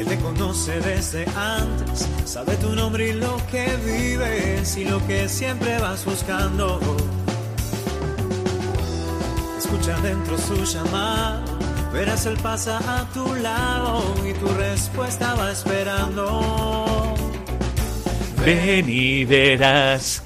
Él te conoce desde antes, sabe tu nombre y lo que vives y lo que siempre vas buscando. Escucha dentro su llamada, verás él pasa a tu lado y tu respuesta va esperando. Ven y verás.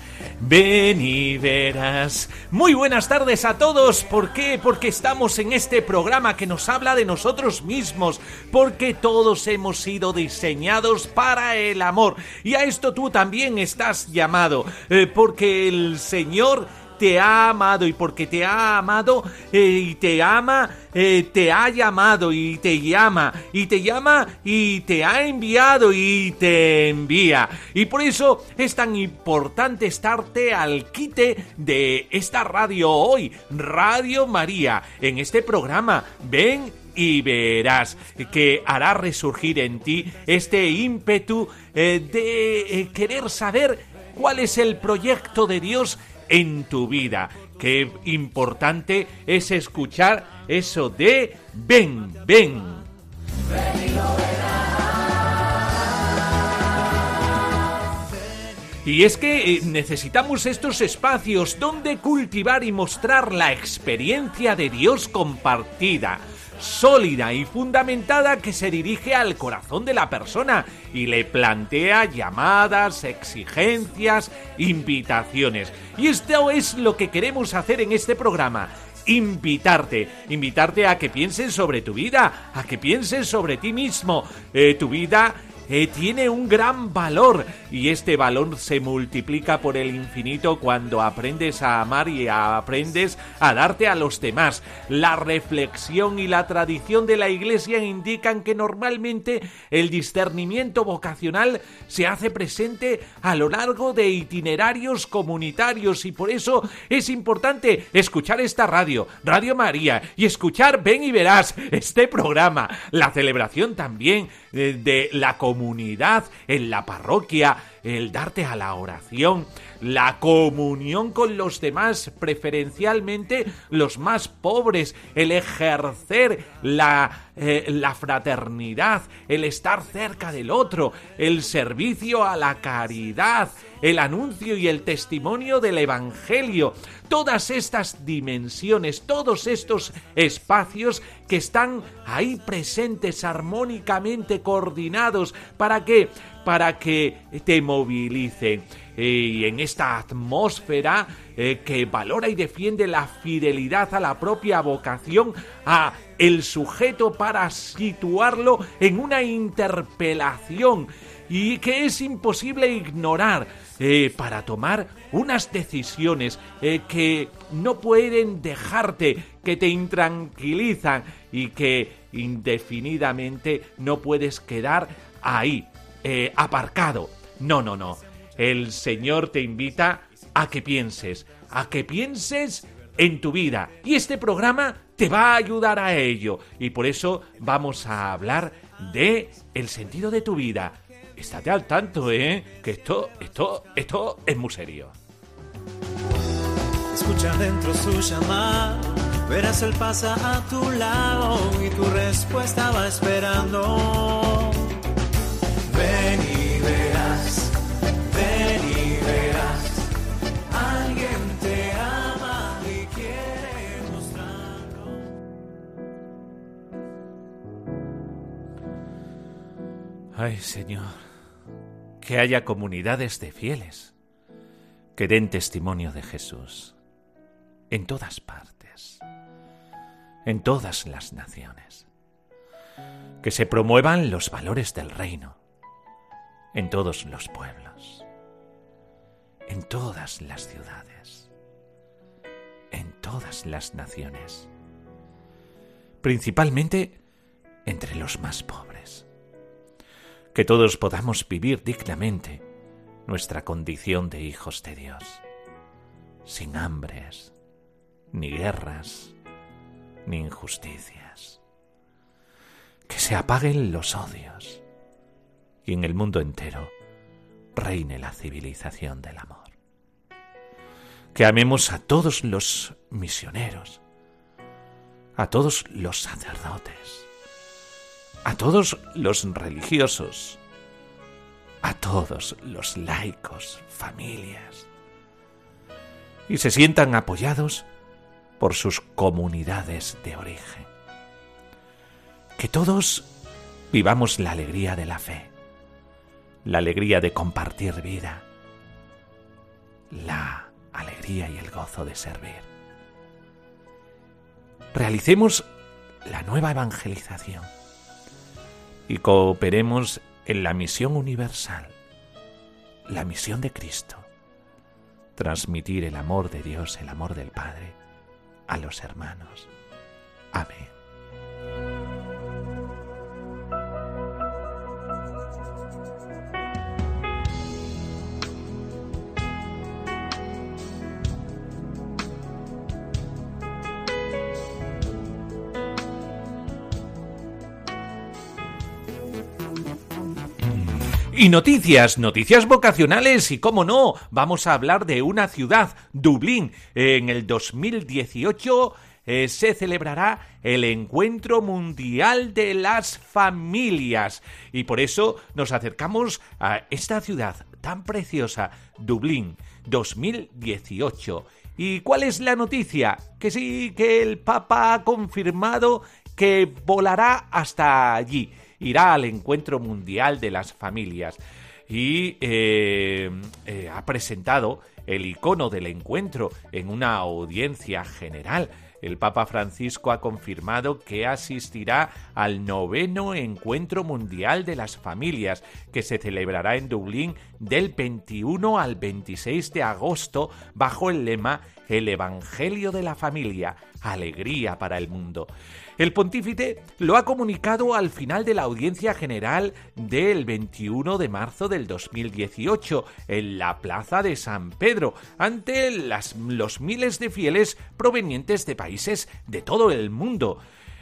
Ven y verás. Muy buenas tardes a todos. ¿Por qué? Porque estamos en este programa que nos habla de nosotros mismos. Porque todos hemos sido diseñados para el amor. Y a esto tú también estás llamado. Eh, porque el Señor te ha amado y porque te ha amado eh, y te ama, eh, te ha llamado y te llama y te llama y te ha enviado y te envía. Y por eso es tan importante estarte al quite de esta radio hoy, Radio María, en este programa. Ven y verás que hará resurgir en ti este ímpetu eh, de querer saber cuál es el proyecto de Dios en tu vida. Qué importante es escuchar eso de ven, ven. Y es que eh, necesitamos estos espacios donde cultivar y mostrar la experiencia de Dios compartida sólida y fundamentada que se dirige al corazón de la persona y le plantea llamadas, exigencias, invitaciones. Y esto es lo que queremos hacer en este programa. Invitarte, invitarte a que pienses sobre tu vida, a que pienses sobre ti mismo. Eh, tu vida eh, tiene un gran valor. Y este valor se multiplica por el infinito cuando aprendes a amar y aprendes a darte a los demás. La reflexión y la tradición de la Iglesia indican que normalmente el discernimiento vocacional se hace presente a lo largo de itinerarios comunitarios. Y por eso es importante escuchar esta radio, Radio María, y escuchar Ven y Verás este programa, la celebración también de la comunidad en la parroquia, el darte a la oración, la comunión con los demás, preferencialmente los más pobres, el ejercer la, eh, la fraternidad, el estar cerca del otro, el servicio a la caridad, el anuncio y el testimonio del Evangelio, todas estas dimensiones, todos estos espacios que están ahí presentes armónicamente coordinados para que para que te movilicen y en esta atmósfera eh, que valora y defiende la fidelidad a la propia vocación, a el sujeto para situarlo en una interpelación y que es imposible ignorar eh, para tomar unas decisiones eh, que no pueden dejarte, que te intranquilizan y que indefinidamente no puedes quedar ahí, eh, aparcado. No, no, no. El Señor te invita a que pienses, a que pienses en tu vida. Y este programa te va a ayudar a ello. Y por eso vamos a hablar de el sentido de tu vida. Estate al tanto, ¿eh? Que esto, esto, esto es muy serio. Escucha dentro su llamada, verás él pasa a tu lado y tu respuesta va esperando. Ven y verás, ven y verás, alguien te ama y quiere mostrarlo. Ay, Señor, que haya comunidades de fieles que den testimonio de Jesús en todas partes, en todas las naciones, que se promuevan los valores del reino en todos los pueblos, en todas las ciudades, en todas las naciones, principalmente entre los más pobres que todos podamos vivir dignamente nuestra condición de hijos de Dios. sin hambres, ni guerras, ni injusticias. Que se apaguen los odios y en el mundo entero reine la civilización del amor. Que amemos a todos los misioneros, a todos los sacerdotes, a todos los religiosos, a todos los laicos, familias, y se sientan apoyados por sus comunidades de origen. Que todos vivamos la alegría de la fe, la alegría de compartir vida, la alegría y el gozo de servir. Realicemos la nueva evangelización y cooperemos en la misión universal, la misión de Cristo, transmitir el amor de Dios, el amor del Padre a los hermanos. Amén. Y noticias, noticias vocacionales y cómo no, vamos a hablar de una ciudad, Dublín. En el 2018 eh, se celebrará el Encuentro Mundial de las Familias. Y por eso nos acercamos a esta ciudad tan preciosa, Dublín, 2018. ¿Y cuál es la noticia? Que sí, que el Papa ha confirmado que volará hasta allí irá al encuentro mundial de las familias y eh, eh, ha presentado el icono del encuentro en una audiencia general. El Papa Francisco ha confirmado que asistirá al noveno Encuentro Mundial de las Familias, que se celebrará en Dublín del 21 al 26 de agosto bajo el lema El Evangelio de la Familia, alegría para el mundo. El pontífice lo ha comunicado al final de la audiencia general del 21 de marzo del 2018 en la Plaza de San Pedro, ante los miles de fieles provenientes de países de todo el mundo.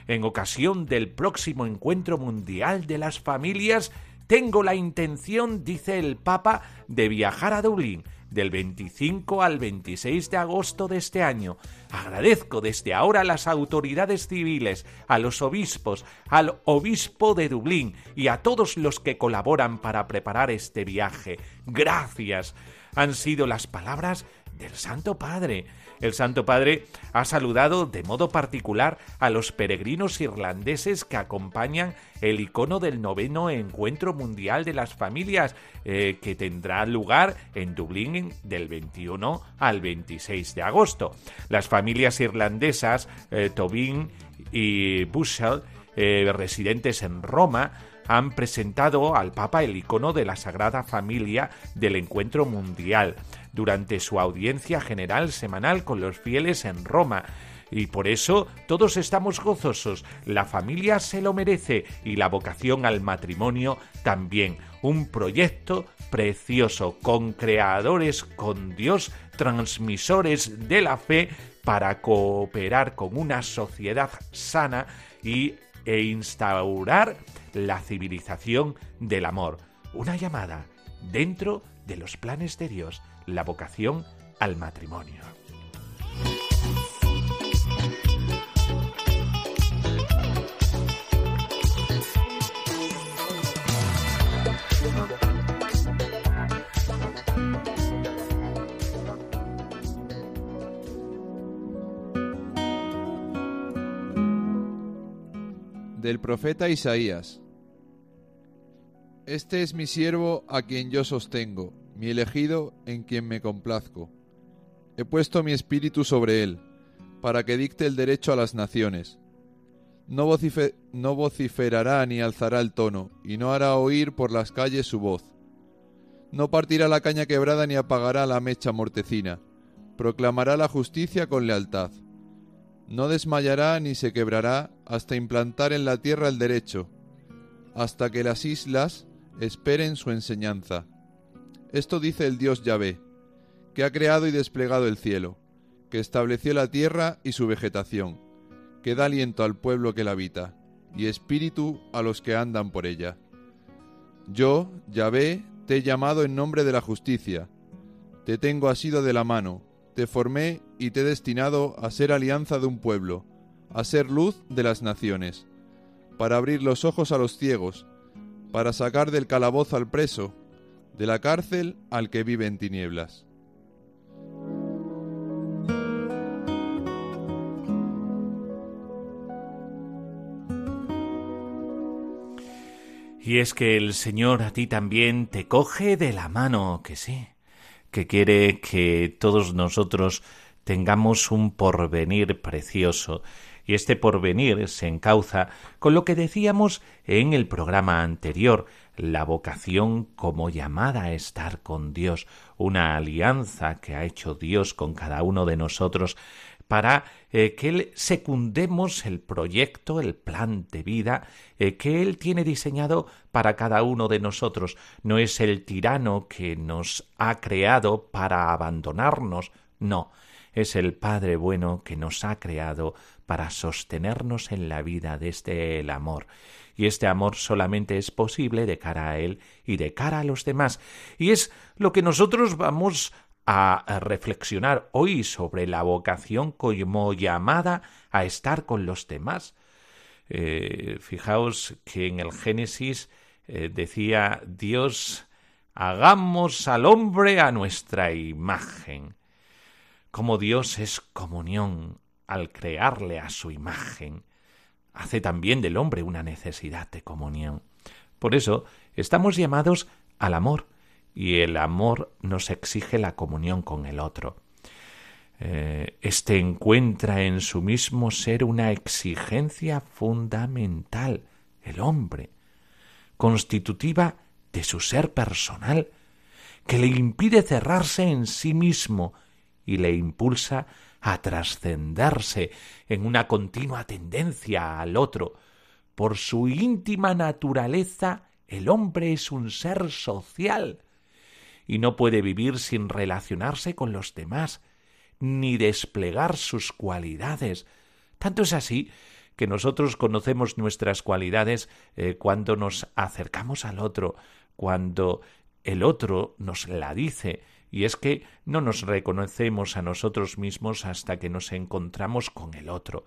En ocasión del próximo encuentro mundial de las familias, tengo la intención, dice el Papa, de viajar a Dublín del 25 al 26 de agosto de este año. Agradezco desde ahora a las autoridades civiles, a los obispos, al obispo de Dublín y a todos los que colaboran para preparar este viaje. Gracias. Han sido las palabras del Santo Padre. El Santo Padre ha saludado de modo particular a los peregrinos irlandeses que acompañan el icono del noveno Encuentro Mundial de las Familias, eh, que tendrá lugar en Dublín del 21 al 26 de agosto. Las familias irlandesas eh, Tobin y Bushel, eh, residentes en Roma, han presentado al Papa el icono de la Sagrada Familia del Encuentro Mundial durante su audiencia general semanal con los fieles en Roma. Y por eso todos estamos gozosos. La familia se lo merece y la vocación al matrimonio también. Un proyecto precioso con creadores, con Dios, transmisores de la fe para cooperar con una sociedad sana y, e instaurar la civilización del amor. Una llamada dentro de los planes de Dios la vocación al matrimonio. Del profeta Isaías. Este es mi siervo a quien yo sostengo mi elegido en quien me complazco. He puesto mi espíritu sobre él, para que dicte el derecho a las naciones. No, vociferará ni alzará el tono, y no hará oír por las calles su voz. No partirá la caña quebrada ni apagará la mecha mortecina. Proclamará la justicia con lealtad. No desmayará ni se quebrará hasta implantar en la tierra el derecho, hasta que las islas esperen su enseñanza. Esto dice el Dios Yahvé, que ha creado y desplegado el cielo. que estableció la tierra y su vegetación, que da aliento al pueblo que la habita, y espíritu a los que andan por ella. Yo, Yahvé, te he llamado en nombre de la justicia, te tengo asido de la mano, te formé y te he destinado a ser alianza de un pueblo, a ser luz de las naciones, para abrir los ojos a los ciegos, para sacar del calabozo al preso, de la cárcel al que vive en tinieblas. Y es que el Señor a ti también te coge de la mano, que sí, que quiere que todos nosotros tengamos un porvenir precioso. Y este porvenir se encauza con lo que decíamos en el programa anterior, la vocación como llamada a estar con Dios, una alianza que ha hecho Dios con cada uno de nosotros para eh, que secundemos el proyecto, el plan de vida eh, que Él tiene diseñado para cada uno de nosotros. No es el tirano que nos ha creado para abandonarnos, no, es el Padre bueno que nos ha creado para sostenernos en la vida desde el amor. Y este amor solamente es posible de cara a Él y de cara a los demás. Y es lo que nosotros vamos a reflexionar hoy sobre la vocación como llamada a estar con los demás. Eh, fijaos que en el Génesis eh, decía Dios, hagamos al hombre a nuestra imagen. Como Dios es comunión al crearle a su imagen, hace también del hombre una necesidad de comunión. Por eso estamos llamados al amor, y el amor nos exige la comunión con el otro. Eh, este encuentra en su mismo ser una exigencia fundamental, el hombre, constitutiva de su ser personal, que le impide cerrarse en sí mismo y le impulsa a trascenderse en una continua tendencia al otro. Por su íntima naturaleza, el hombre es un ser social, y no puede vivir sin relacionarse con los demás, ni desplegar sus cualidades. Tanto es así que nosotros conocemos nuestras cualidades eh, cuando nos acercamos al otro, cuando el otro nos la dice, y es que no nos reconocemos a nosotros mismos hasta que nos encontramos con el otro.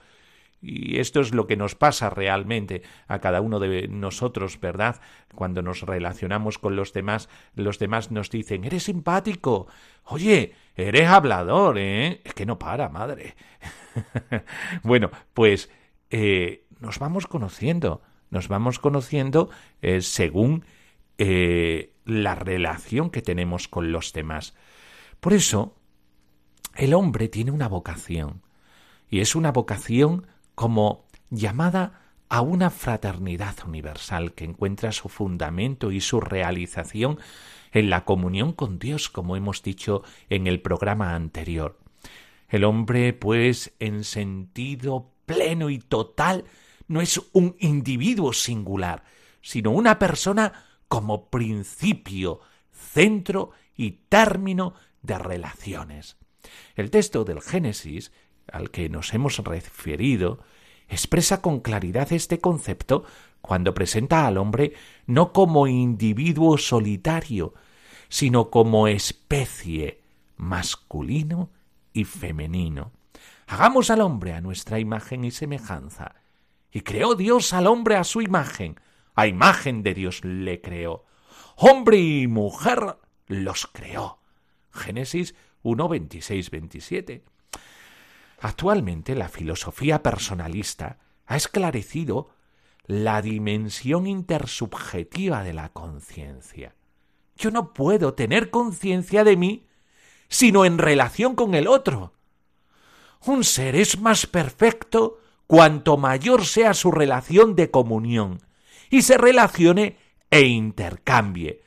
Y esto es lo que nos pasa realmente a cada uno de nosotros, ¿verdad? Cuando nos relacionamos con los demás, los demás nos dicen, eres simpático, oye, eres hablador, ¿eh? Es que no para, madre. bueno, pues eh, nos vamos conociendo, nos vamos conociendo eh, según eh, la relación que tenemos con los demás. Por eso, el hombre tiene una vocación, y es una vocación como llamada a una fraternidad universal que encuentra su fundamento y su realización en la comunión con Dios, como hemos dicho en el programa anterior. El hombre, pues, en sentido pleno y total, no es un individuo singular, sino una persona como principio, centro y término de relaciones. El texto del Génesis al que nos hemos referido expresa con claridad este concepto cuando presenta al hombre no como individuo solitario, sino como especie masculino y femenino. Hagamos al hombre a nuestra imagen y semejanza. Y creó Dios al hombre a su imagen, a imagen de Dios le creó. Hombre y mujer los creó. Génesis 1, 26, 27. Actualmente la filosofía personalista ha esclarecido la dimensión intersubjetiva de la conciencia. Yo no puedo tener conciencia de mí sino en relación con el otro. Un ser es más perfecto cuanto mayor sea su relación de comunión y se relacione e intercambie,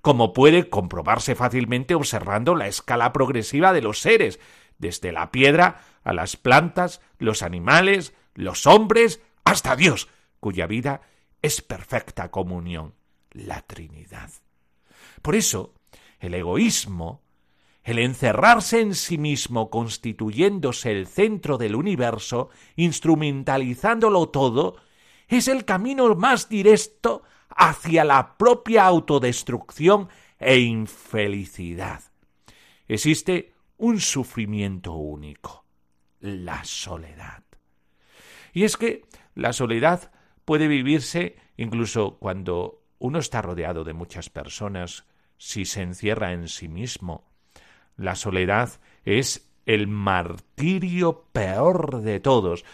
como puede comprobarse fácilmente observando la escala progresiva de los seres, desde la piedra a las plantas, los animales, los hombres, hasta Dios, cuya vida es perfecta comunión, la Trinidad. Por eso, el egoísmo el encerrarse en sí mismo constituyéndose el centro del universo, instrumentalizándolo todo, es el camino más directo hacia la propia autodestrucción e infelicidad. Existe un sufrimiento único, la soledad. Y es que la soledad puede vivirse incluso cuando uno está rodeado de muchas personas, si se encierra en sí mismo. La soledad es el martirio peor de todos,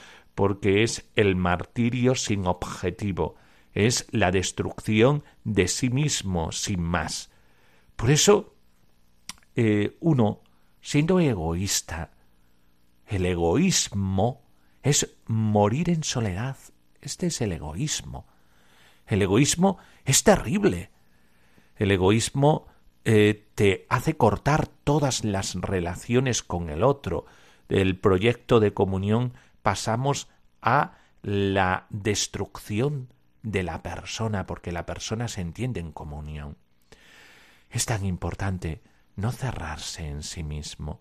porque es el martirio sin objetivo, es la destrucción de sí mismo sin más. Por eso, eh, uno, siendo egoísta, el egoísmo es morir en soledad. Este es el egoísmo. El egoísmo es terrible. El egoísmo eh, te hace cortar todas las relaciones con el otro. Del proyecto de comunión pasamos a la destrucción de la persona, porque la persona se entiende en comunión. Es tan importante no cerrarse en sí mismo.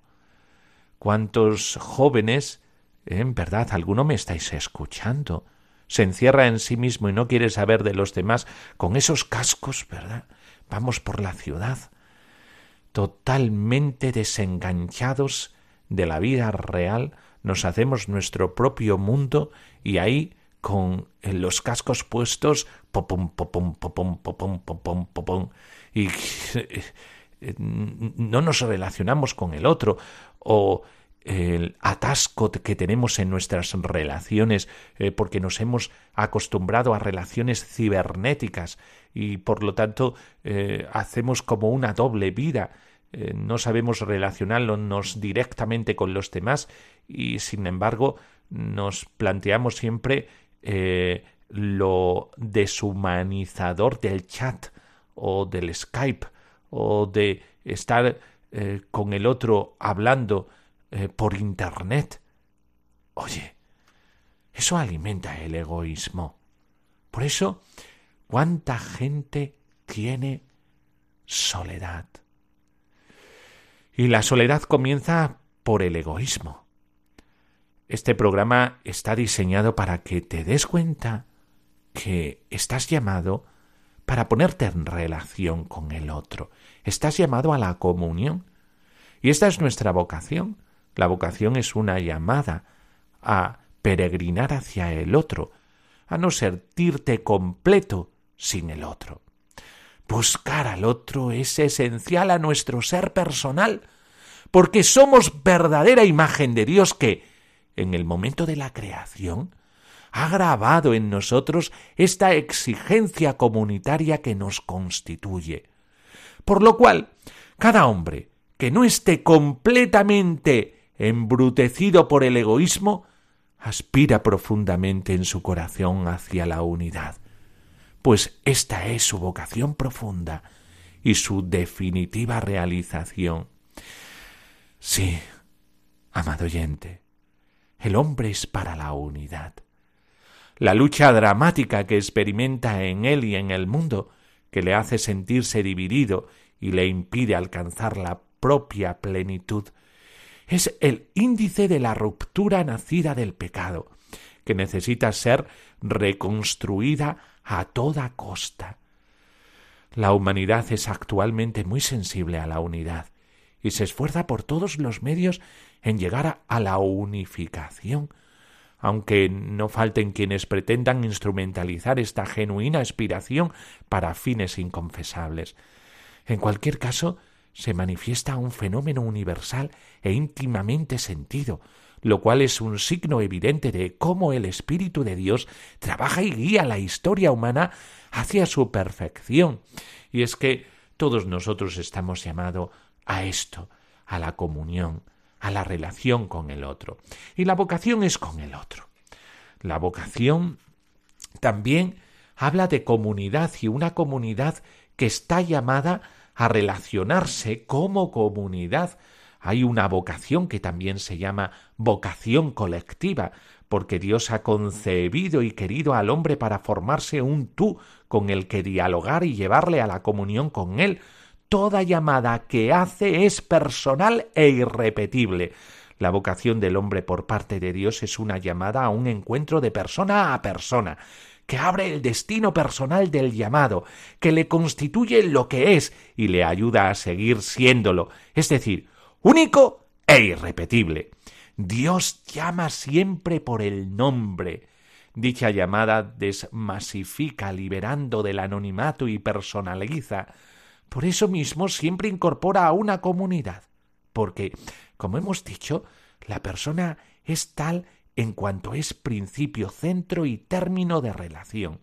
¿Cuántos jóvenes, en verdad, alguno me estáis escuchando, se encierra en sí mismo y no quiere saber de los demás con esos cascos, ¿verdad? Vamos por la ciudad, totalmente desenganchados de la vida real, nos hacemos nuestro propio mundo y ahí con los cascos puestos, popum, popum, popum, popum, popum, popum, y no nos relacionamos con el otro, o el atasco que tenemos en nuestras relaciones eh, porque nos hemos acostumbrado a relaciones cibernéticas y por lo tanto eh, hacemos como una doble vida. Eh, no sabemos relacionarnos directamente con los demás y sin embargo nos planteamos siempre lo deshumanizador del chat o del Skype o de estar con el otro hablando eh, por Internet. Oye, eso alimenta el egoísmo. Por eso, ¿cuánta gente tiene soledad? Y la soledad comienza por el egoísmo. Este programa está diseñado para que te des cuenta que estás llamado para ponerte en relación con el otro. Estás llamado a la comunión. Y esta es nuestra vocación, la vocación es una llamada a peregrinar hacia el otro, a no sentirte completo sin el otro. Buscar al otro es esencial a nuestro ser personal, porque somos verdadera imagen de Dios que, en el momento de la creación, ha grabado en nosotros esta exigencia comunitaria que nos constituye. Por lo cual, cada hombre que no esté completamente embrutecido por el egoísmo, aspira profundamente en su corazón hacia la unidad, pues esta es su vocación profunda y su definitiva realización. Sí, amado oyente, el hombre es para la unidad. La lucha dramática que experimenta en él y en el mundo, que le hace sentirse dividido y le impide alcanzar la propia plenitud, es el índice de la ruptura nacida del pecado, que necesita ser reconstruida a toda costa. La humanidad es actualmente muy sensible a la unidad y se esfuerza por todos los medios en llegar a la unificación, aunque no falten quienes pretendan instrumentalizar esta genuina aspiración para fines inconfesables. En cualquier caso, se manifiesta un fenómeno universal e íntimamente sentido, lo cual es un signo evidente de cómo el Espíritu de Dios trabaja y guía la historia humana hacia su perfección. Y es que todos nosotros estamos llamados a esto, a la comunión, a la relación con el otro. Y la vocación es con el otro. La vocación también habla de comunidad y una comunidad que está llamada a relacionarse como comunidad. Hay una vocación que también se llama vocación colectiva, porque Dios ha concebido y querido al hombre para formarse un tú con el que dialogar y llevarle a la comunión con él. Toda llamada que hace es personal e irrepetible. La vocación del hombre por parte de Dios es una llamada a un encuentro de persona a persona, que abre el destino personal del llamado, que le constituye lo que es y le ayuda a seguir siéndolo, es decir, único e irrepetible. Dios llama siempre por el nombre. Dicha llamada desmasifica, liberando del anonimato y personaliza. Por eso mismo siempre incorpora a una comunidad, porque, como hemos dicho, la persona es tal en cuanto es principio, centro y término de relación.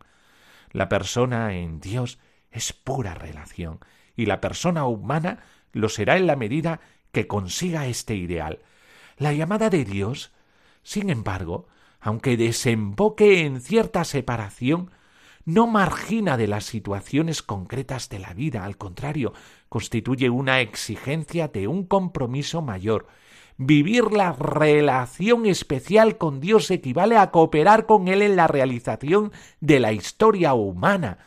La persona en Dios es pura relación, y la persona humana lo será en la medida que consiga este ideal. La llamada de Dios, sin embargo, aunque desemboque en cierta separación, no margina de las situaciones concretas de la vida, al contrario, constituye una exigencia de un compromiso mayor. Vivir la relación especial con Dios equivale a cooperar con Él en la realización de la historia humana.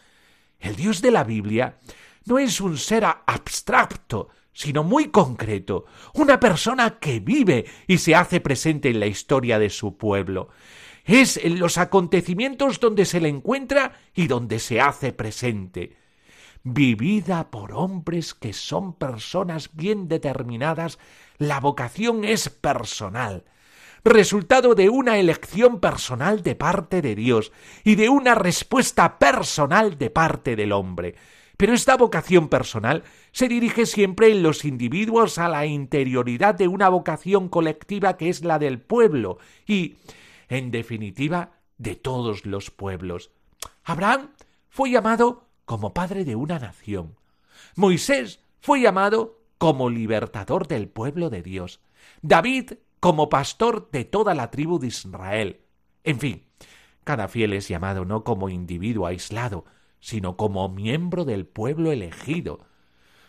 El Dios de la Biblia no es un ser abstracto, sino muy concreto, una persona que vive y se hace presente en la historia de su pueblo. Es en los acontecimientos donde se le encuentra y donde se hace presente. Vivida por hombres que son personas bien determinadas, la vocación es personal, resultado de una elección personal de parte de Dios y de una respuesta personal de parte del hombre. Pero esta vocación personal se dirige siempre en los individuos a la interioridad de una vocación colectiva que es la del pueblo y, en definitiva, de todos los pueblos. Abraham fue llamado como padre de una nación. Moisés fue llamado como libertador del pueblo de Dios. David como pastor de toda la tribu de Israel. En fin, cada fiel es llamado no como individuo aislado, sino como miembro del pueblo elegido.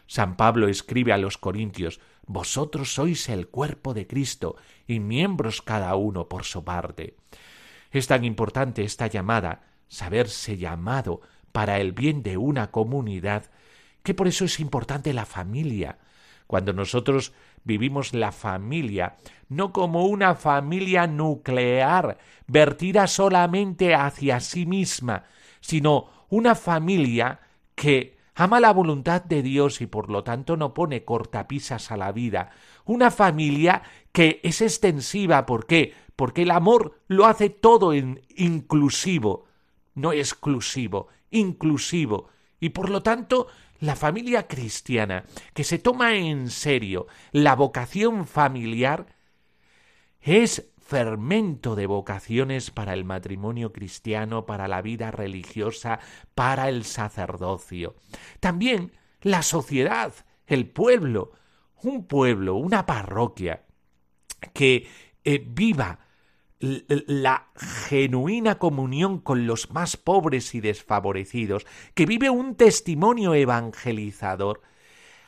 San Pablo escribe a los Corintios Vosotros sois el cuerpo de Cristo y miembros cada uno por su parte. Es tan importante esta llamada, saberse llamado para el bien de una comunidad, que por eso es importante la familia. Cuando nosotros vivimos la familia, no como una familia nuclear, vertida solamente hacia sí misma, sino una familia que ama la voluntad de Dios y por lo tanto no pone cortapisas a la vida, una familia que es extensiva, ¿por qué? Porque el amor lo hace todo en inclusivo, no exclusivo, inclusivo, y por lo tanto la familia cristiana que se toma en serio la vocación familiar es fermento de vocaciones para el matrimonio cristiano, para la vida religiosa, para el sacerdocio. También la sociedad, el pueblo, un pueblo, una parroquia que eh, viva la genuina comunión con los más pobres y desfavorecidos, que vive un testimonio evangelizador,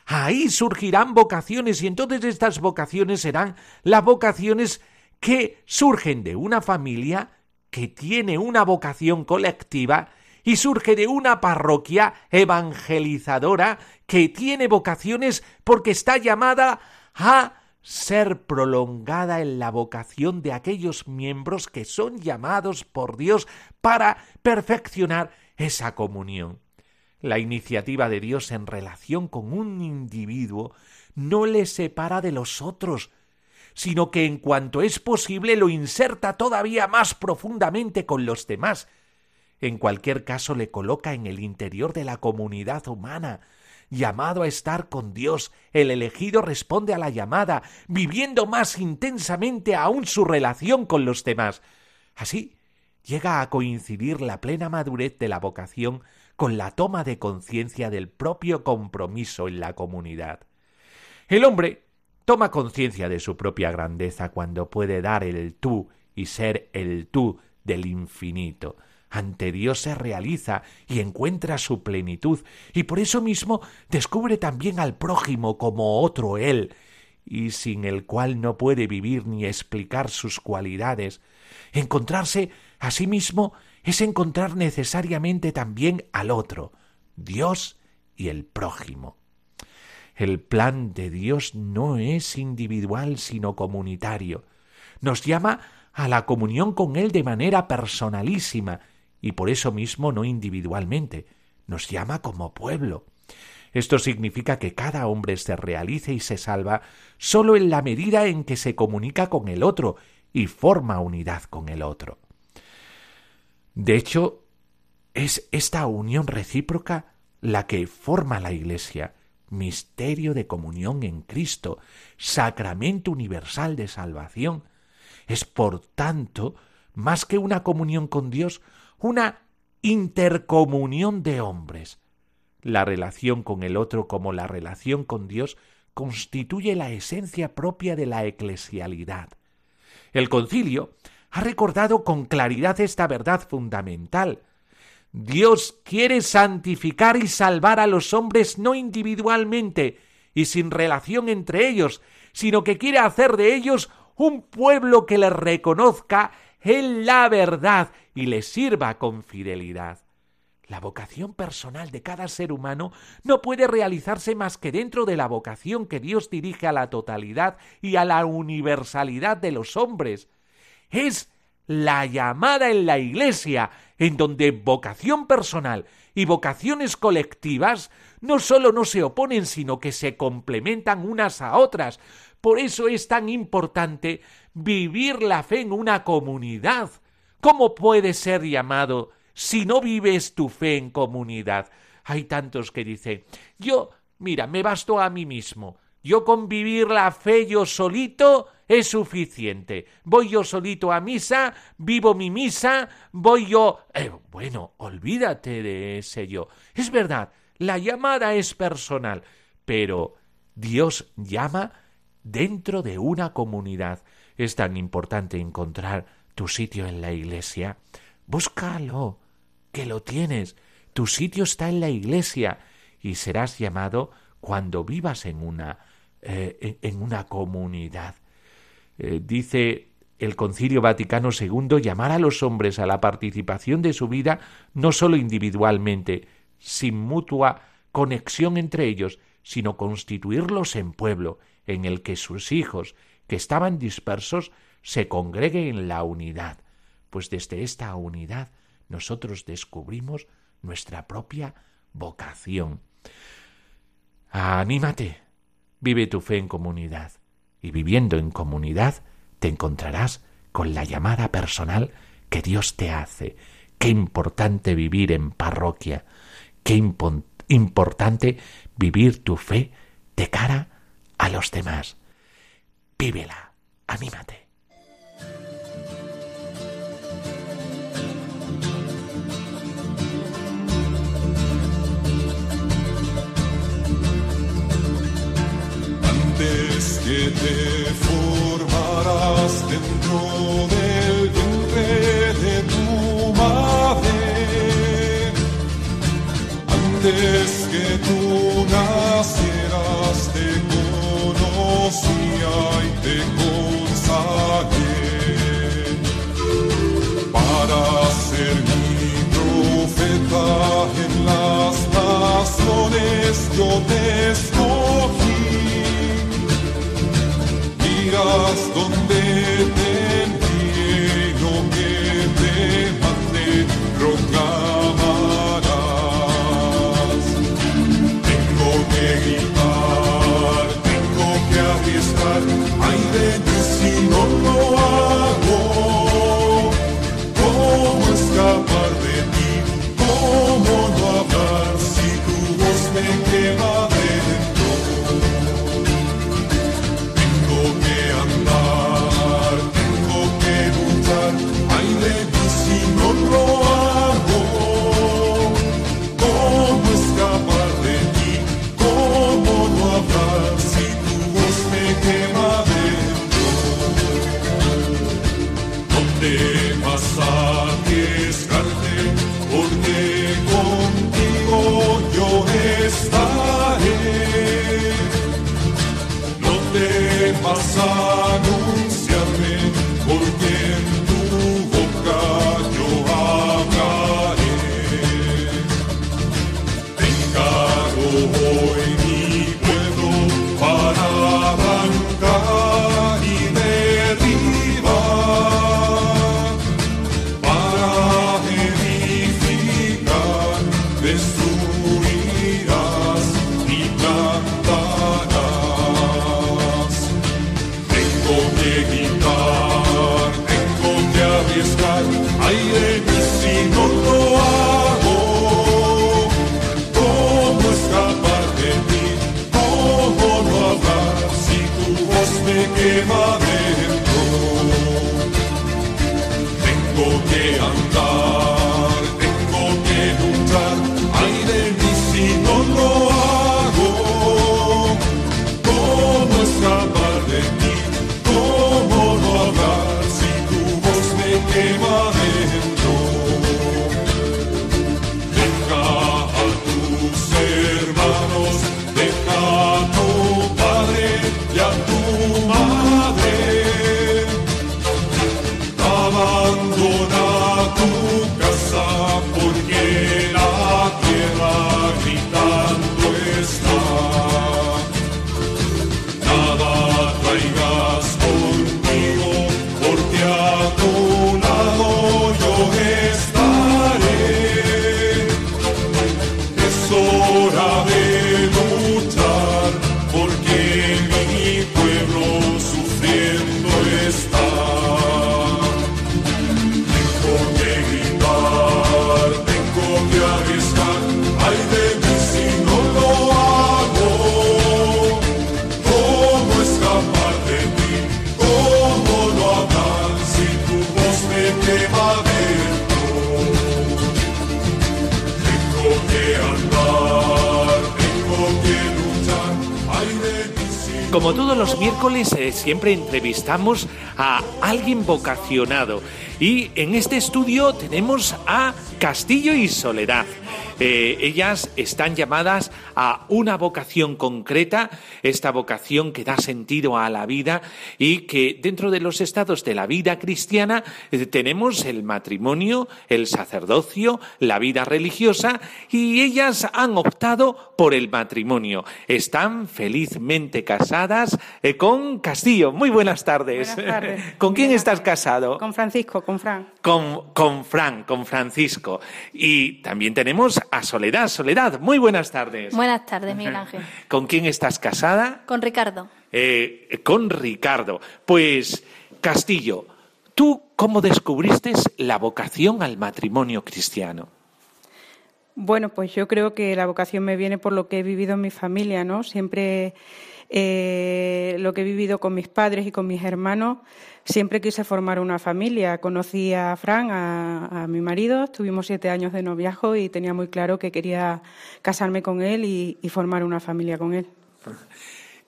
ahí surgirán vocaciones y entonces estas vocaciones serán las vocaciones que surgen de una familia que tiene una vocación colectiva y surge de una parroquia evangelizadora que tiene vocaciones porque está llamada a ser prolongada en la vocación de aquellos miembros que son llamados por Dios para perfeccionar esa comunión. La iniciativa de Dios en relación con un individuo no le separa de los otros, sino que en cuanto es posible lo inserta todavía más profundamente con los demás. En cualquier caso le coloca en el interior de la comunidad humana, llamado a estar con Dios, el elegido responde a la llamada, viviendo más intensamente aún su relación con los demás. Así llega a coincidir la plena madurez de la vocación con la toma de conciencia del propio compromiso en la comunidad. El hombre Toma conciencia de su propia grandeza cuando puede dar el tú y ser el tú del infinito. Ante Dios se realiza y encuentra su plenitud, y por eso mismo descubre también al prójimo como otro él, y sin el cual no puede vivir ni explicar sus cualidades. Encontrarse a sí mismo es encontrar necesariamente también al otro, Dios y el prójimo. El plan de Dios no es individual sino comunitario. Nos llama a la comunión con Él de manera personalísima y por eso mismo no individualmente. Nos llama como pueblo. Esto significa que cada hombre se realice y se salva sólo en la medida en que se comunica con el otro y forma unidad con el otro. De hecho, es esta unión recíproca la que forma la Iglesia, misterio de comunión en Cristo, sacramento universal de salvación. Es, por tanto, más que una comunión con Dios, una intercomunión de hombres, la relación con el otro como la relación con Dios constituye la esencia propia de la eclesialidad. El concilio ha recordado con claridad esta verdad fundamental. Dios quiere santificar y salvar a los hombres no individualmente y sin relación entre ellos, sino que quiere hacer de ellos un pueblo que les reconozca en la verdad y les sirva con fidelidad. La vocación personal de cada ser humano no puede realizarse más que dentro de la vocación que Dios dirige a la totalidad y a la universalidad de los hombres. Es la llamada en la Iglesia, en donde vocación personal y vocaciones colectivas no sólo no se oponen, sino que se complementan unas a otras. Por eso es tan importante vivir la fe en una comunidad. ¿Cómo puede ser llamado si no vives tu fe en comunidad. Hay tantos que dicen, yo, mira, me basto a mí mismo. Yo con vivir la fe yo solito es suficiente. Voy yo solito a misa, vivo mi misa, voy yo... Eh, bueno, olvídate de ese yo. Es verdad, la llamada es personal, pero Dios llama dentro de una comunidad. Es tan importante encontrar tu sitio en la iglesia. Búscalo, que lo tienes. Tu sitio está en la iglesia y serás llamado cuando vivas en una, eh, en una comunidad. Eh, dice el Concilio Vaticano II llamar a los hombres a la participación de su vida no sólo individualmente, sin mutua conexión entre ellos, sino constituirlos en pueblo, en el que sus hijos, que estaban dispersos, se congreguen en la unidad, pues desde esta unidad nosotros descubrimos nuestra propia vocación. Anímate, vive tu fe en comunidad y viviendo en comunidad te encontrarás con la llamada personal que Dios te hace. Qué importante vivir en parroquia, qué importante vivir tu fe de cara a los demás. Vívela, anímate. Te formarás dentro del vientre de tu madre. Antes que tú nacieras te conocía y te consagré para ser mi profeta en las naciones yo te donde siempre entrevistamos a alguien vocacionado. Y en este estudio tenemos a Castillo y Soledad. Eh, ellas están llamadas a una vocación concreta, esta vocación que da sentido a la vida y que dentro de los estados de la vida cristiana eh, tenemos el matrimonio, el sacerdocio, la vida religiosa y ellas han optado por el matrimonio. Están felizmente casadas eh, con Castillo. Muy buenas tardes. Buenas tardes. ¿Con quién Buenas estás tardes. casado? Con Francisco, con Fran. Con, con Fran, con Francisco. Y también tenemos a Soledad. Soledad, muy buenas tardes. Buenas tardes, Miguel Ángel. ¿Con quién estás casada? Con Ricardo. Eh, con Ricardo. Pues, Castillo, ¿tú cómo descubriste la vocación al matrimonio cristiano? Bueno, pues yo creo que la vocación me viene por lo que he vivido en mi familia, ¿no? Siempre eh, lo que he vivido con mis padres y con mis hermanos, siempre quise formar una familia. Conocí a Fran, a, mi marido, tuvimos siete años de noviazgo y tenía muy claro que quería casarme con él y, y formar una familia con él.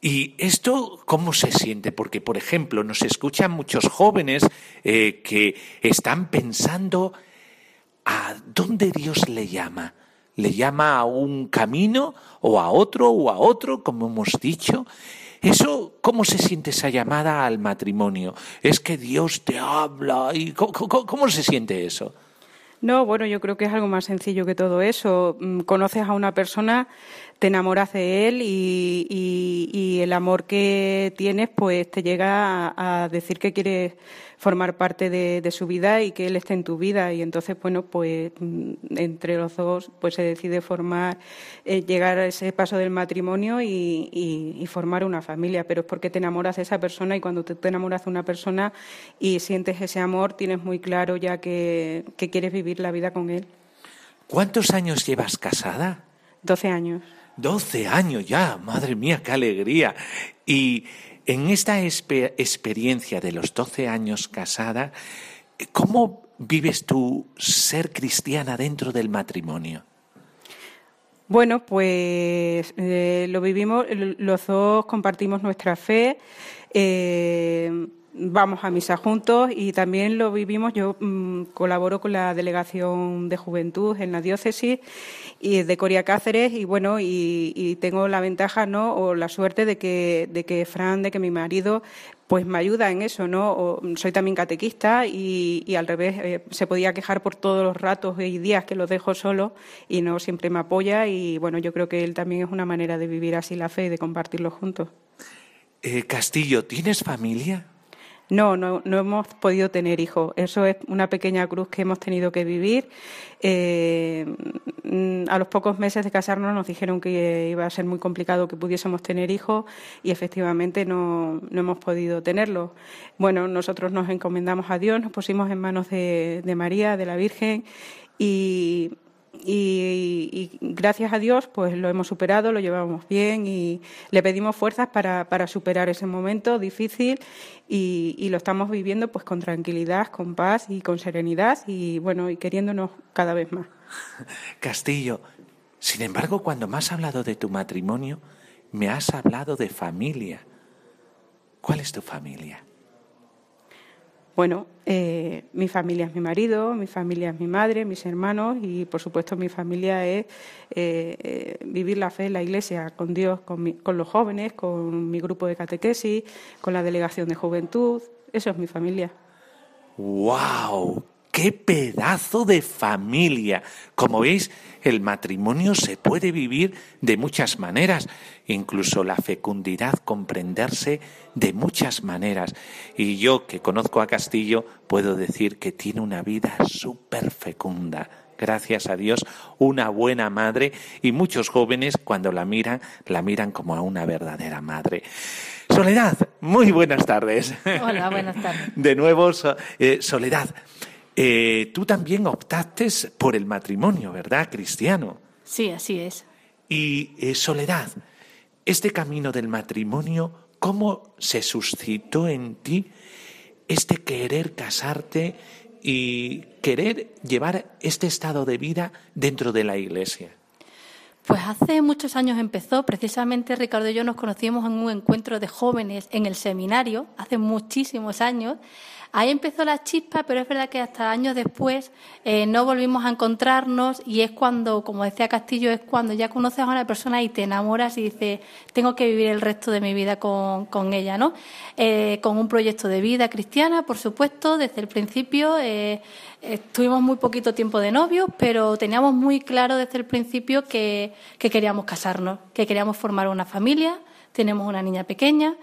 ¿Y esto cómo se siente? Porque, por ejemplo, nos escuchan muchos jóvenes eh, que están pensando a dónde Dios le llama. ¿Le llama a un camino o a otro o a otro, como hemos dicho? Eso, ¿cómo se siente esa llamada al matrimonio? ¿Es que Dios te habla? y ¿Cómo, cómo- cómo se siente eso? No, bueno, yo creo que es algo más sencillo que todo eso. Mm, Conoces a una persona, te enamoras de él y, y- el amor que tienes pues te llega a, a decir que quieres formar parte de, de su vida y que él esté en tu vida y entonces bueno pues mm, entre los dos pues se decide formar eh, llegar a ese paso del matrimonio y, y- y formar una familia pero es porque te enamoras de esa persona y cuando te, te enamoras de una persona y sientes ese amor tienes muy claro ya que, que quieres vivir la vida con él ¿Cuántos años llevas casada? 12 años 12 años ya, madre mía, qué alegría. Y en esta experiencia de los 12 años casada, ¿cómo vives tu ser cristiana dentro del matrimonio? Bueno, pues eh, lo vivimos, los dos compartimos nuestra fe, eh, vamos a misa juntos y también lo vivimos, yo mm, colaboro con la Delegación de Juventud en la diócesis y de Coria Cáceres y bueno, y, tengo la ventaja, ¿no? O la suerte de que, de que Fran, de que mi marido, pues me ayuda en eso, ¿no? O- soy también catequista y, y al revés, eh, se podía quejar por todos los ratos y días que los dejo solo y no siempre me apoya y bueno, yo creo que él también es una manera de vivir así la fe y de compartirlo juntos. Eh, Castillo, ¿tienes familia? No, no, no hemos podido tener hijos. Eso es una pequeña cruz que hemos tenido que vivir. Eh, mm, a los pocos meses de casarnos nos dijeron que iba a ser muy complicado que pudiésemos tener hijos y efectivamente no, no hemos podido tenerlos. Bueno, nosotros nos encomendamos a Dios, nos pusimos en manos de, de María, de la Virgen y y, gracias a Dios pues lo hemos superado, lo llevamos bien y le pedimos fuerzas para, para superar ese momento difícil y, y, lo estamos viviendo pues con tranquilidad, con paz y con serenidad y bueno y queriéndonos cada vez más. Castillo, sin embargo, cuando me has hablado de tu matrimonio, me has hablado de familia. ¿Cuál es tu familia? Bueno, eh, mi familia es mi marido, mi familia es mi madre, mis hermanos y, por supuesto, mi familia es eh, eh, vivir la fe en la Iglesia, con Dios, con, con, los jóvenes, con mi grupo de catequesis, con la delegación de juventud. Eso es mi familia. ¡Wow! ¡Qué pedazo de familia! Como veis, el matrimonio se puede vivir de muchas maneras, incluso la fecundidad comprenderse de muchas maneras. Y yo, que conozco a Castillo, puedo decir que tiene una vida súper fecunda. Gracias a Dios, una buena madre y muchos jóvenes cuando la miran, la miran como a una verdadera madre. Soledad, muy buenas tardes. Hola, buenas tardes. De nuevo, eh, Soledad. Eh, tú también optaste por el matrimonio, ¿verdad, cristiano? Sí, así es. Y eh, Soledad, este camino del matrimonio, ¿cómo se suscitó en ti este querer casarte y querer llevar este estado de vida dentro de la iglesia? Pues hace muchos años empezó, precisamente Ricardo y yo nos conocimos en un encuentro de jóvenes en el seminario, hace muchísimos años, Ahí empezó la chispa, pero es verdad que hasta años después eh, no volvimos a encontrarnos y es cuando, como decía Castillo, es cuando ya conoces a una persona y te enamoras y dices, tengo que vivir el resto de mi vida con, con ella, ¿no? Eh, con un proyecto de vida cristiana, por supuesto, desde el principio. Eh, estuvimos muy poquito tiempo de novios, pero teníamos muy claro desde el principio que, que queríamos casarnos, que queríamos formar una familia tenemos una niña pequeña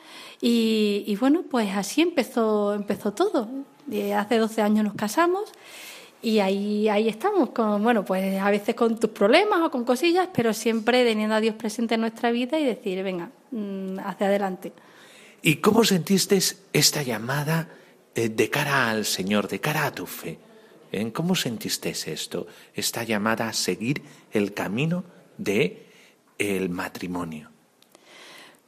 y, bueno, pues así empezó, empezó todo. Eh, hace 12 años nos casamos y ahí, ahí estamos, con, bueno, pues a veces con tus problemas o con cosillas, pero siempre teniendo a Dios presente en nuestra vida y decir, venga, mm, hacia adelante. ¿Y cómo sentiste esta llamada eh, de cara al Señor, de cara a tu fe? ¿En ¿Cómo sentiste esto, esta llamada a seguir el camino de el matrimonio?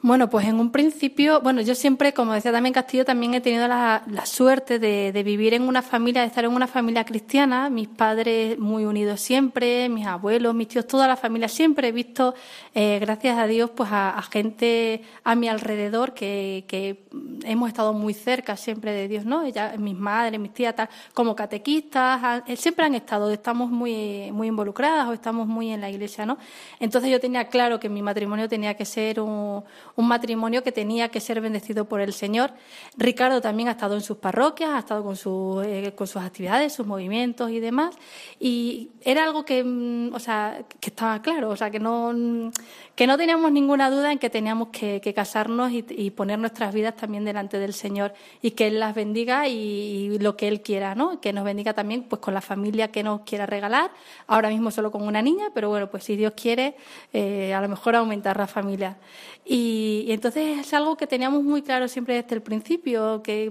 Bueno, pues en un principio, bueno, yo siempre, como decía también Castillo, también he tenido la, suerte de, vivir en una familia, de estar en una familia cristiana, mis padres muy unidos siempre, mis abuelos, mis tíos, toda la familia, siempre he visto, eh, gracias a Dios, pues a, gente a mi alrededor que, que, hemos estado muy cerca siempre de Dios, ¿no? Ella, mis madres, mis tías, como catequistas, eh, siempre han estado, estamos muy, muy involucradas o estamos muy en la iglesia, ¿no? Entonces yo tenía claro que mi matrimonio tenía que ser un un matrimonio que tenía que ser bendecido por el Señor. Ricardo también ha estado en sus parroquias, ha estado con, eh, con sus actividades, sus movimientos y demás, y era algo que, mm, o sea, que estaba claro, o sea, que no, que no teníamos ninguna duda en que teníamos que, casarnos y, poner nuestras vidas también delante del Señor y que Él las bendiga y, lo que Él quiera, ¿no? Que nos bendiga también pues con la familia que nos quiera regalar, ahora mismo solo con una niña, pero bueno, pues si Dios quiere, eh, a lo mejor aumentar la familia. Y, entonces es algo que teníamos muy claro siempre desde el principio, que,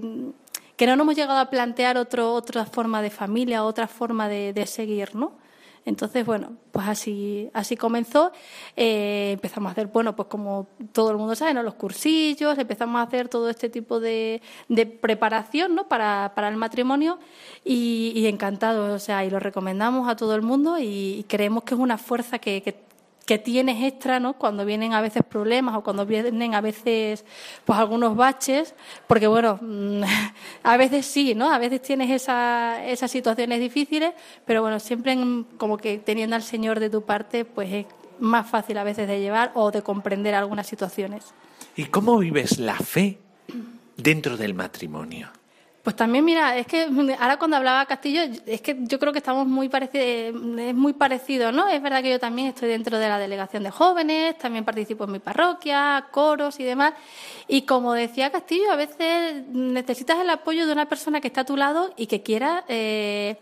que no nos hemos llegado a plantear otro, otra forma de familia, otra forma de, de seguir, ¿no? Entonces, bueno, pues así, así comenzó. Eh, empezamos a hacer, bueno, pues como todo el mundo sabe, ¿no? los cursillos, empezamos a hacer todo este tipo de, de preparación ¿no? para, para el matrimonio y, y encantados, o sea, y lo recomendamos a todo el mundo y, creemos que es una fuerza que, que que tienes extra, ¿no? Cuando vienen a veces problemas o cuando vienen a veces pues algunos baches, porque bueno, mm, a veces sí, ¿no? A veces tienes esa, esas situaciones difíciles, pero bueno, siempre como que teniendo al Señor de tu parte, pues es más fácil a veces de llevar o de comprender algunas situaciones. ¿Y cómo vives la fe dentro del matrimonio? Pues también, mira, es que ahora cuando hablaba Castillo, es que yo creo que estamos muy parecidos, es muy parecido, ¿no? Es verdad que yo también estoy dentro de la delegación de jóvenes, también participo en mi parroquia, coros y demás. Y como decía Castillo, a veces necesitas el apoyo de una persona que está a tu lado y que quiera eh,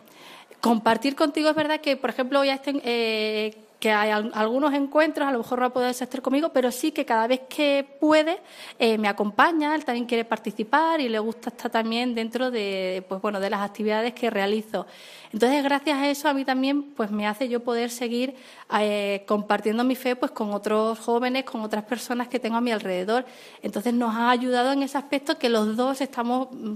compartir contigo. Es verdad que, por ejemplo, ya estén. Eh, que hay algunos encuentros, a lo mejor no va a poder estar conmigo, pero sí que cada vez que puede eh, me acompaña, él también quiere participar y le gusta estar también dentro de, pues bueno, de las actividades que realizo. Entonces, gracias a eso, a mí también pues me hace yo poder seguir eh, compartiendo mi fe pues con otros jóvenes, con otras personas que tengo a mi alrededor. Entonces, nos ha ayudado en ese aspecto que los dos estamos mm,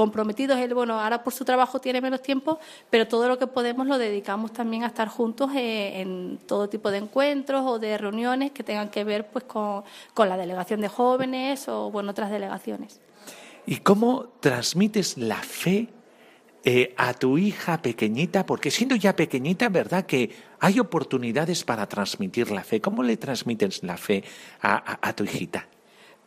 comprometidos. Él, bueno, ahora por su trabajo tiene menos tiempo, pero todo lo que podemos lo dedicamos también a estar juntos eh, en todo tipo de encuentros o de reuniones que tengan que ver pues con, la delegación de jóvenes o bueno, otras delegaciones. ¿Y cómo transmites la fe eh, a tu hija pequeñita? Porque siendo ya pequeñita, ¿verdad que hay oportunidades para transmitir la fe? ¿Cómo le transmites la fe a tu hijita?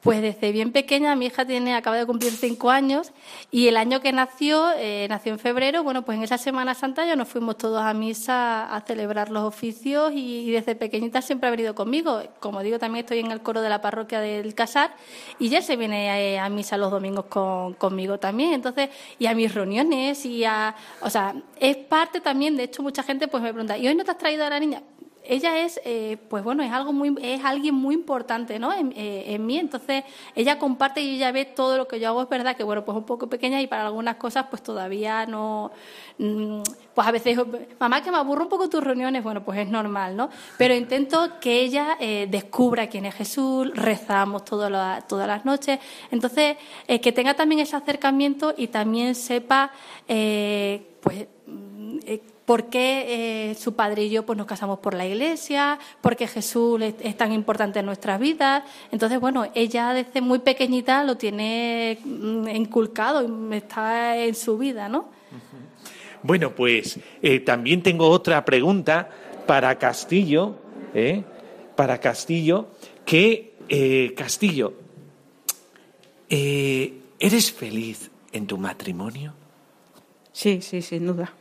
Pues desde bien pequeña, mi hija tiene, acaba de cumplir cinco años y el año que nació, eh, nació en febrero, bueno, pues en esa Semana Santa ya nos fuimos todos a misa a celebrar los oficios y, desde pequeñita siempre ha venido conmigo. Como digo, también estoy en el coro de la parroquia del Casar y ya se viene a, misa los domingos conmigo también. Entonces, y a mis reuniones y a, o sea, es parte también, de hecho mucha gente pues me pregunta, ¿y hoy no te has traído a la niña? Ella es, eh, pues bueno, es algo muy, es alguien muy importante, ¿no? Eh, en, mí, entonces ella comparte y ella ve todo lo que yo hago. Es verdad que bueno, pues un poco pequeña y para algunas cosas, pues todavía no, mm, pues a veces, mamá, que me aburro un poco tus reuniones, bueno, pues es normal, ¿no? Pero intento que ella eh, descubra quién es Jesús, rezamos todas las noches, entonces que tenga también ese acercamiento y también sepa, pues mm, por qué eh, su padre y yo pues, nos casamos por la iglesia, por qué Jesús es, tan importante en nuestras vidas. Entonces, bueno, ella desde muy pequeñita lo tiene mm, inculcado y está en su vida, ¿no? Bueno, pues eh, también tengo otra pregunta para Castillo, ¿eh? para Castillo, que Castillo, ¿eres feliz en tu matrimonio? Sí, sí, sin duda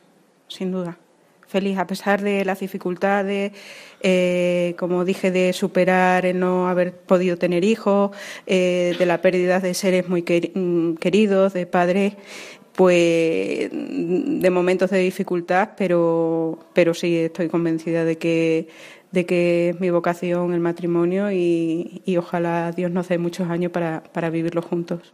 sin duda. Feliz a pesar de las dificultades, eh, como dije, de superar el no haber podido tener hijos, eh, de la pérdida de seres muy mm, queridos, de padres, pues de momentos de dificultad, pero, pero sí estoy convencida de que, de que es mi vocación el matrimonio y, ojalá Dios nos dé muchos años para, para vivirlo juntos.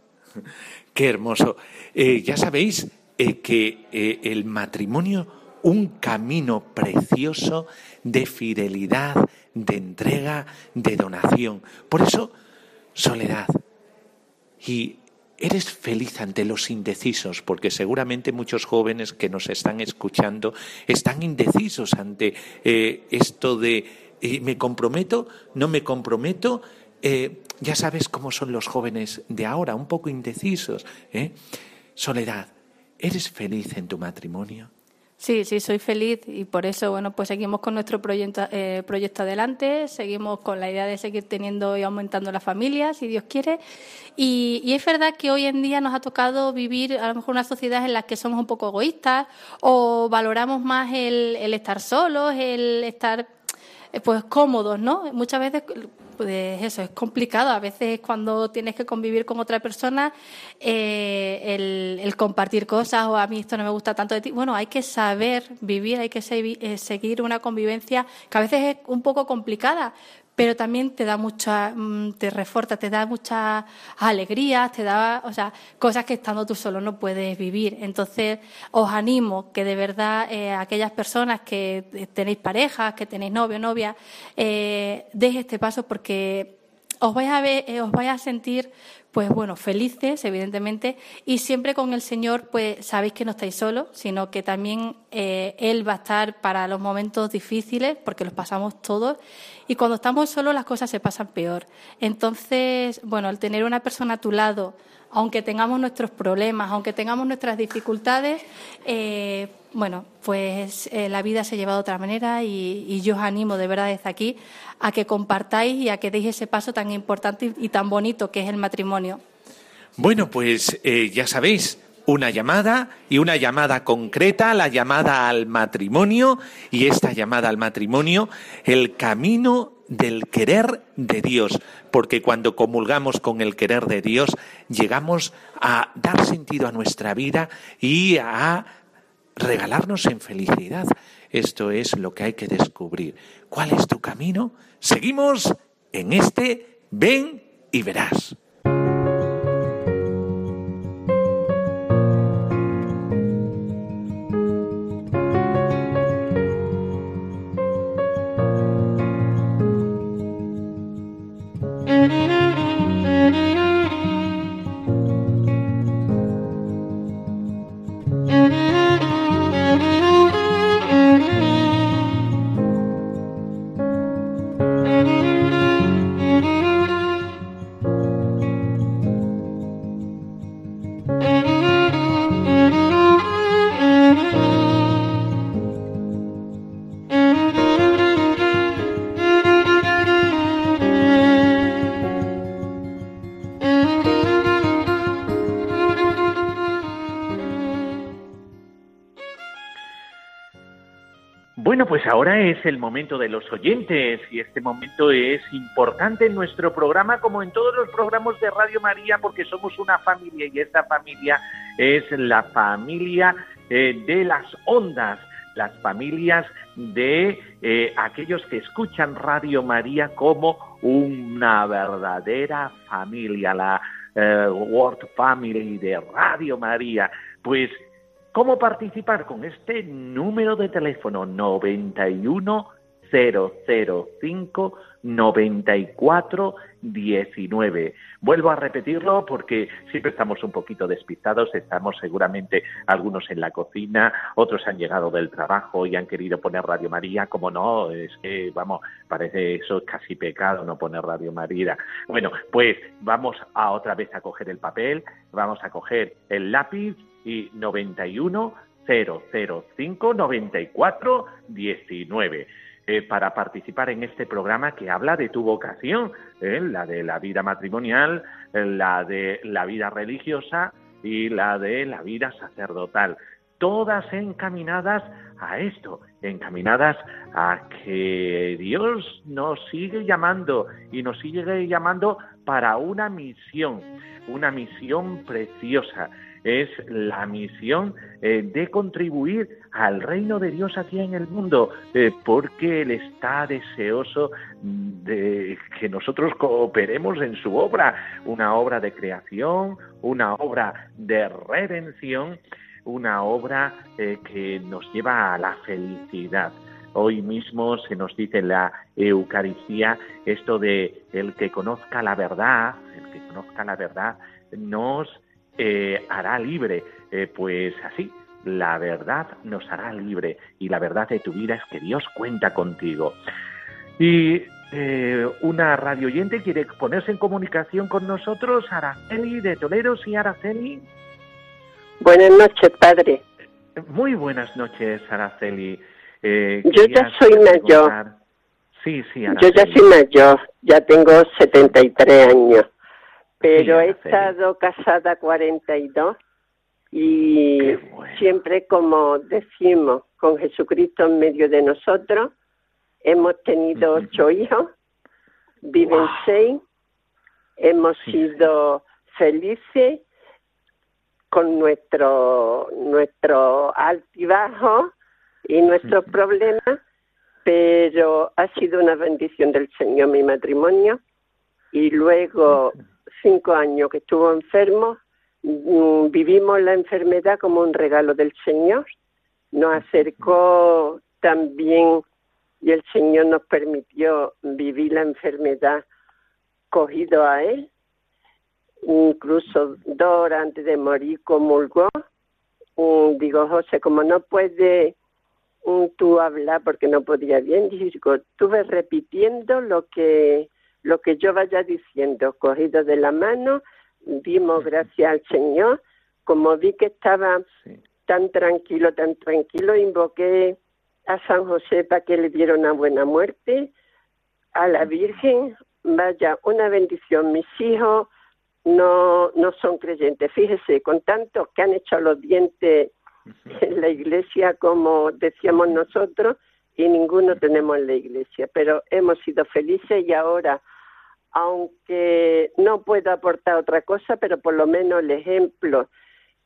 Qué hermoso. Eh, ya sabéis, eh, que eh, el matrimonio un camino precioso de fidelidad, de entrega, de donación. Por eso, soledad. Y eres feliz ante los indecisos, porque seguramente muchos jóvenes que nos están escuchando están indecisos ante eh, esto de me comprometo, no me comprometo. ya sabes cómo son los jóvenes de ahora, un poco indecisos. Soledad, ¿Eres feliz en tu matrimonio? Sí, sí, soy feliz y por eso, bueno, pues seguimos con nuestro proyecto, eh, proyecto adelante, seguimos con la idea de seguir teniendo y aumentando la familia, si Dios quiere. Y, es verdad que hoy en día nos ha tocado vivir a lo mejor una sociedad en la que somos un poco egoístas o valoramos más el, el estar solos, el estar pues cómodos, ¿no? Muchas veces pues eso, es complicado. A veces cuando tienes que convivir con otra persona, eh, el, compartir cosas o a mí esto no me gusta tanto de ti. Bueno, hay que saber vivir, hay que eh, seguir una convivencia que a veces es un poco complicada, pero también te da mucha, mm, te refuerza, te da muchas alegrías, te da, o sea, cosas que estando tú solo no puedes vivir. Entonces, os animo que de verdad eh, aquellas personas que tenéis parejas, que tenéis novio, novia, eh, este paso porque os vais a ver, eh, os vais a sentir pues bueno, felices, evidentemente, y siempre con el Señor, pues sabéis que no estáis solos, sino que también eh, Él va a estar para los momentos difíciles, porque los pasamos todos, y cuando estamos solos las cosas se pasan peor. Entonces, bueno, el tener una persona a tu lado, aunque tengamos nuestros problemas, aunque tengamos nuestras dificultades, eh, bueno, pues eh, la vida se lleva de otra manera y, yo os animo de verdad desde aquí a que compartáis y a que deis ese paso tan importante y, tan bonito que es el matrimonio. Bueno, pues eh, ya sabéis, una llamada y una llamada concreta, la llamada al matrimonio y esta llamada al matrimonio, el camino del querer de Dios, porque cuando comulgamos con el querer de Dios, llegamos a dar sentido a nuestra vida y a regalarnos en felicidad. Esto es lo que hay que descubrir. ¿Cuál es tu camino? Seguimos en este Ven y verás. Pues ahora es el momento de los oyentes y este momento es importante en nuestro programa como en todos los programas de Radio María porque somos una familia y esta familia es la familia eh, de las ondas, las familias de eh, aquellos que escuchan Radio María como una verdadera familia, la eh, World Family de Radio María. Pues ¿Cómo participar con este número de teléfono 91 005 94 19. Vuelvo a repetirlo porque siempre estamos un poquito despistados, estamos seguramente algunos en la cocina, otros han llegado del trabajo y han querido poner Radio María, como no, es que, vamos, parece eso casi pecado no poner Radio María. Bueno, pues vamos a otra vez a coger el papel, vamos a coger el lápiz y 91 005 94 19. para participar en este programa que habla de tu vocación, ¿eh? la de la vida matrimonial, la de la vida religiosa y la de la vida sacerdotal. Todas encaminadas a esto, encaminadas a que Dios nos sigue llamando y nos sigue llamando para una misión, una misión preciosa es la misión eh, de contribuir al reino de Dios aquí en el mundo, eh, porque Él está deseoso de que nosotros cooperemos en su obra, una obra de creación, una obra de redención, una obra eh, que nos lleva a la felicidad. Hoy mismo se nos dice en la Eucaristía esto de el que conozca la verdad, el que conozca la verdad nos eh, hará libre. Eh, pues así, la verdad nos hará libre y la verdad de tu vida es que Dios cuenta contigo. Y eh, una radio oyente quiere ponerse en comunicación con nosotros, Araceli de Toledo, ¿sí, Araceli? Buenas noches, padre. Muy buenas noches, Araceli. Yo ya soy mayor. Sí, sí, Yo ya soy mayor, ya tengo 73 años pero he estado casada 42 y siempre como decimos, con Jesucristo en medio de nosotros, hemos tenido ocho hijos, viven seis, hemos sido felices con nuestro, nuestro altibajo y nuestros problemas, pero ha sido una bendición del Señor mi matrimonio y luego cinco años que estuvo enfermo, mm, vivimos la enfermedad como un regalo del Señor. Nos acercó también y el Señor nos permitió vivir la enfermedad cogido a Él. Incluso dos horas antes de morir comulgó. Mm, digo, José, como no puede mm, tú hablar porque no podía bien, digo, estuve repitiendo lo que lo que yo vaya diciendo, cogido de la mano, dimos gracias al Señor. Como vi que estaba tan tranquilo, tan tranquilo, invoqué a San José para que le diera una buena muerte, a la Virgen, vaya, una bendición. Mis hijos no, no son creyentes. Fíjese, con tantos que han hecho los dientes en la iglesia, como decíamos nosotros, y ninguno tenemos en la iglesia, pero hemos sido felices y ahora, aunque no puedo aportar otra cosa, pero por lo menos el ejemplo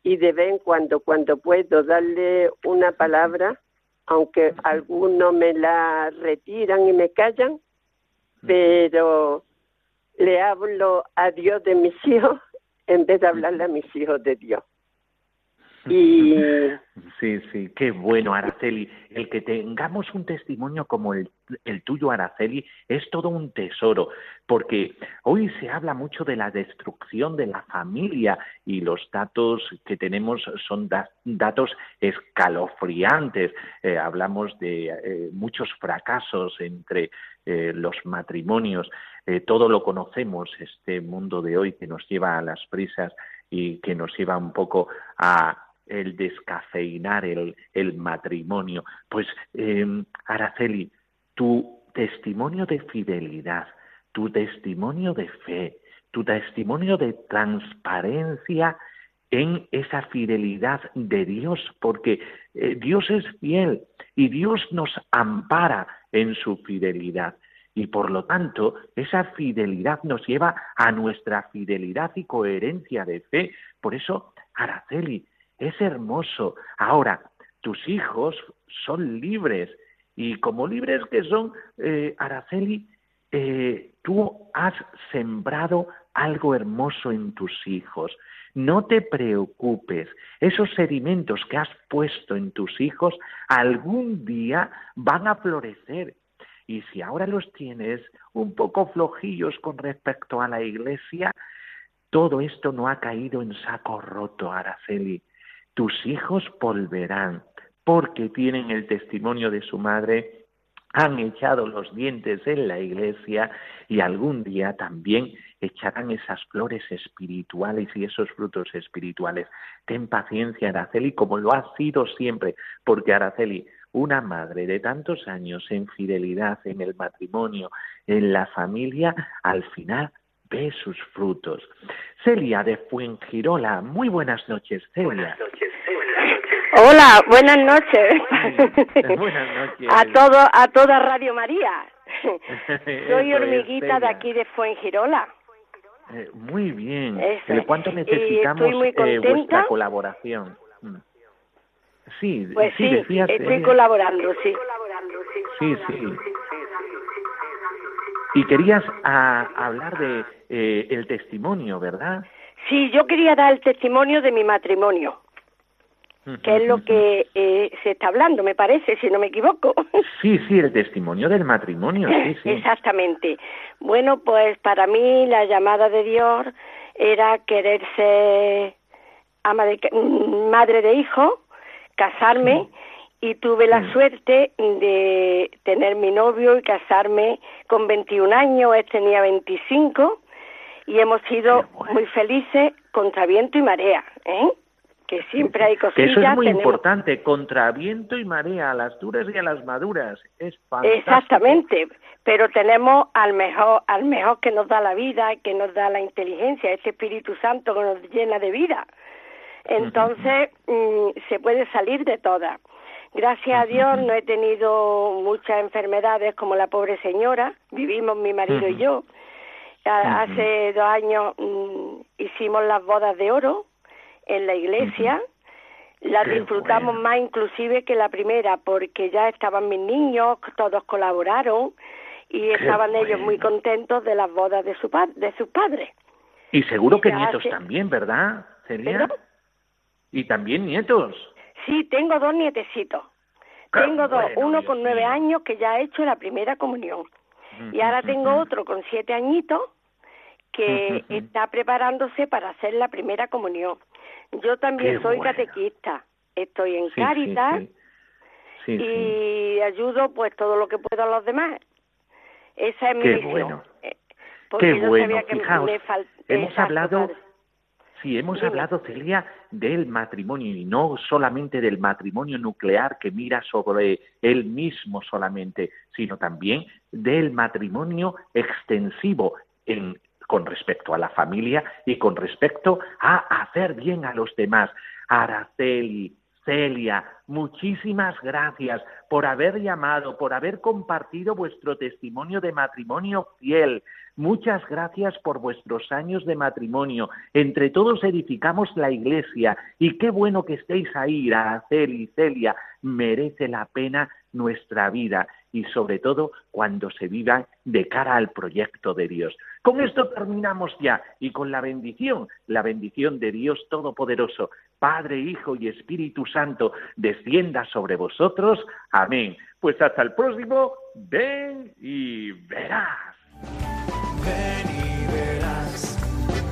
y de vez en cuando, cuando puedo darle una palabra, aunque algunos me la retiran y me callan, pero le hablo a Dios de mis hijos en vez de hablarle a mis hijos de Dios. Sí, sí, qué bueno, Araceli. El que tengamos un testimonio como el, el, tuyo, Araceli, es todo un tesoro, porque hoy se habla mucho de la destrucción de la familia y los datos que tenemos son datos escalofriantes. Eh, hablamos de eh, muchos fracasos entre eh, los matrimonios. todo lo conocemos, este mundo de hoy que nos lleva a las prisas y que nos lleva un poco a el descafeinar el, el matrimonio. Pues, eh, Araceli, tu testimonio de fidelidad, tu testimonio de fe, tu testimonio de transparencia en esa fidelidad de Dios, porque eh, Dios es fiel y Dios nos ampara en su fidelidad. Y por lo tanto, esa fidelidad nos lleva a nuestra fidelidad y coherencia de fe. Por eso, Araceli, es hermoso. Ahora, tus hijos son libres y como libres que son, eh, Araceli, eh, tú has sembrado algo hermoso en tus hijos. No te preocupes, esos sedimentos que has puesto en tus hijos algún día van a florecer. Y si ahora los tienes un poco flojillos con respecto a la iglesia, todo esto no ha caído en saco roto, Araceli tus hijos volverán, porque tienen el testimonio de su madre, han echado los dientes en la iglesia y algún día también echarán esas flores espirituales y esos frutos espirituales. Ten paciencia, Araceli, como lo ha sido siempre, porque Araceli, una madre de tantos años en fidelidad, en el matrimonio, en la familia, al final ve sus frutos. Celia de Fuengirola, muy buenas noches, Celia. Buenas noches, Hola, buenas noches. buenas noches. A todo, a toda Radio María. Soy hormiguita de aquí de Fuengirola. Eh, muy bien. ¿Cuánto necesitamos eh, vuestra colaboración? Mm. Sí, pues sí, estoy colaborando, sí. Sí, sí. Y querías a, ah, hablar de eh, el testimonio, ¿verdad? Sí, yo quería dar el testimonio de mi matrimonio, que es lo que eh, se está hablando, me parece, si no me equivoco. Sí, sí, el testimonio del matrimonio, sí, sí. Exactamente. Bueno, pues para mí la llamada de Dios era querer ser ama de, madre de hijo, casarme y tuve la suerte de tener mi novio y casarme con 21 años, él tenía 25 y hemos sido muy felices contra viento y marea, ¿eh? Que siempre hay cosillas. eso es muy importante, contra viento y marea, a las duras y a las maduras, es fantástico. Exactamente, pero tenemos al mejor, al mejor que nos da la vida, que nos da la inteligencia, ese Espíritu Santo que nos llena de vida. Entonces, mm, se puede salir de todas. Gracias a Dios no he tenido muchas enfermedades como la pobre señora, vivimos mi marido y yo. Hace dos años mm, hicimos las bodas de oro en la iglesia, las disfrutamos más inclusive que la primera porque ya estaban mis niños, todos colaboraron y estaban ellos muy contentos de las bodas de, su de sus padres. Y seguro que nietos también, ¿verdad, Celia? Y también nietos. Sí, tengo dos nietecitos. tengo dos, uno con nueve años que ya ha hecho la primera comunión. Y ahora tengo otro con siete añitos que está preparándose para hacer la primera comunión. Yo también soy catequista, estoy en Cáritas y ayudo pues todo lo que puedo a los demás. Esa es mi Qué Bueno. Eh, Qué bueno, Fijaos, hemos hablado Sí, hemos hablado, Celia, del matrimonio y no solamente del matrimonio nuclear que mira sobre él mismo solamente, sino también del matrimonio extensivo en con respecto a la familia y con respecto a hacer bien a los demás. Araceli, Celia, muchísimas gracias por haber llamado, por haber compartido vuestro testimonio de matrimonio fiel. Muchas gracias por vuestros años de matrimonio. Entre todos edificamos la iglesia y qué bueno que estéis ahí, Araceli Celia. Merece la pena nuestra vida y sobre todo cuando se viva de cara al proyecto de Dios. Con esto terminamos ya y con la bendición, la bendición de Dios Todopoderoso, Padre, Hijo y Espíritu Santo, descienda sobre vosotros. Amén. Pues hasta el próximo, ven y verás. Ven y verás,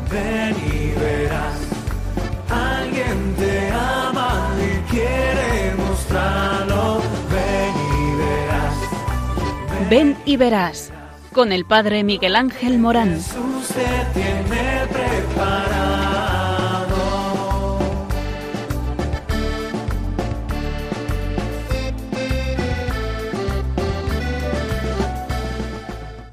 ven y verás. Alguien te ama y quiere mostrarlo. Ven y verás. Ven y verás con el padre Miguel Ángel Morán. Jesús te tiene